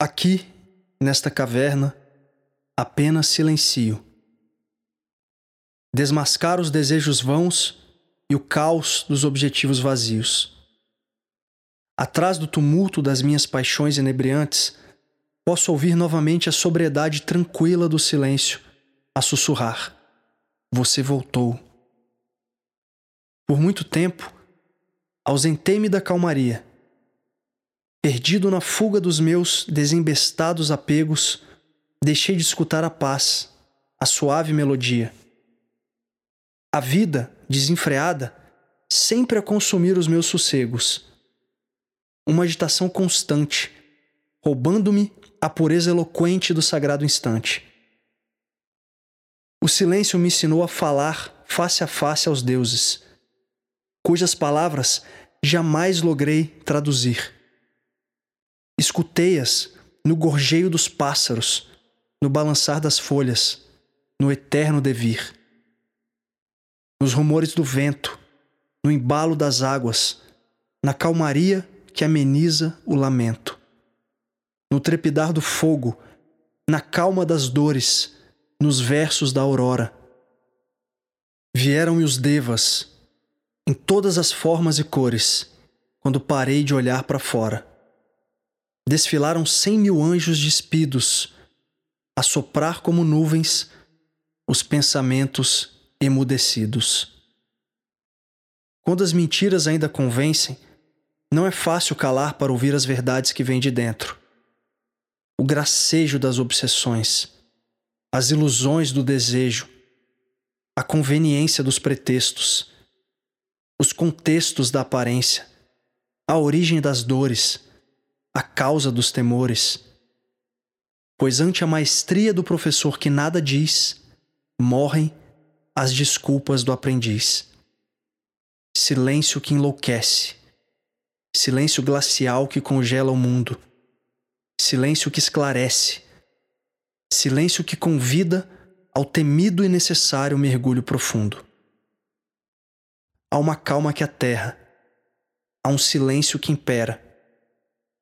Aqui, nesta caverna, apenas silencio. Desmascar os desejos vãos e o caos dos objetivos vazios. Atrás do tumulto das minhas paixões inebriantes, posso ouvir novamente a sobriedade tranquila do silêncio a sussurrar: Você voltou. Por muito tempo, ausentei-me da calmaria. Perdido na fuga dos meus desembestados apegos, deixei de escutar a paz, a suave melodia. A vida, desenfreada, sempre a consumir os meus sossegos. Uma agitação constante, roubando-me a pureza eloquente do sagrado instante. O silêncio me ensinou a falar face a face aos deuses, cujas palavras jamais logrei traduzir. Escutei-as no gorjeio dos pássaros, no balançar das folhas, no eterno devir nos rumores do vento, no embalo das águas, na calmaria que ameniza o lamento, no trepidar do fogo, na calma das dores, nos versos da aurora. Vieram-me os devas, em todas as formas e cores, quando parei de olhar para fora. Desfilaram cem mil anjos despidos, a soprar como nuvens os pensamentos emudecidos. Quando as mentiras ainda convencem, não é fácil calar para ouvir as verdades que vêm de dentro. O gracejo das obsessões, as ilusões do desejo, a conveniência dos pretextos, os contextos da aparência, a origem das dores, a causa dos temores. Pois ante a maestria do professor que nada diz, morrem as desculpas do aprendiz. Silêncio que enlouquece. Silêncio glacial que congela o mundo. Silêncio que esclarece. Silêncio que convida ao temido e necessário mergulho profundo. Há uma calma que aterra. Há um silêncio que impera.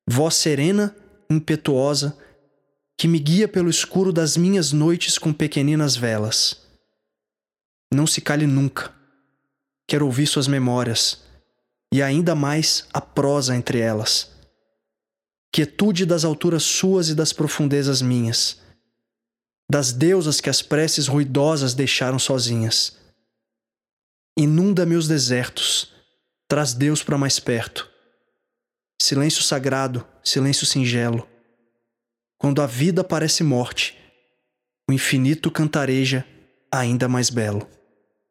Voz serena, impetuosa, que me guia pelo escuro das minhas noites com pequeninas velas não se cale nunca. Quero ouvir suas memórias e ainda mais a prosa entre elas. Quietude das alturas suas e das profundezas minhas, das deusas que as preces ruidosas deixaram sozinhas. Inunda meus desertos, traz Deus para mais perto. Silêncio sagrado, silêncio singelo. Quando a vida parece morte, o infinito cantareja ainda mais belo.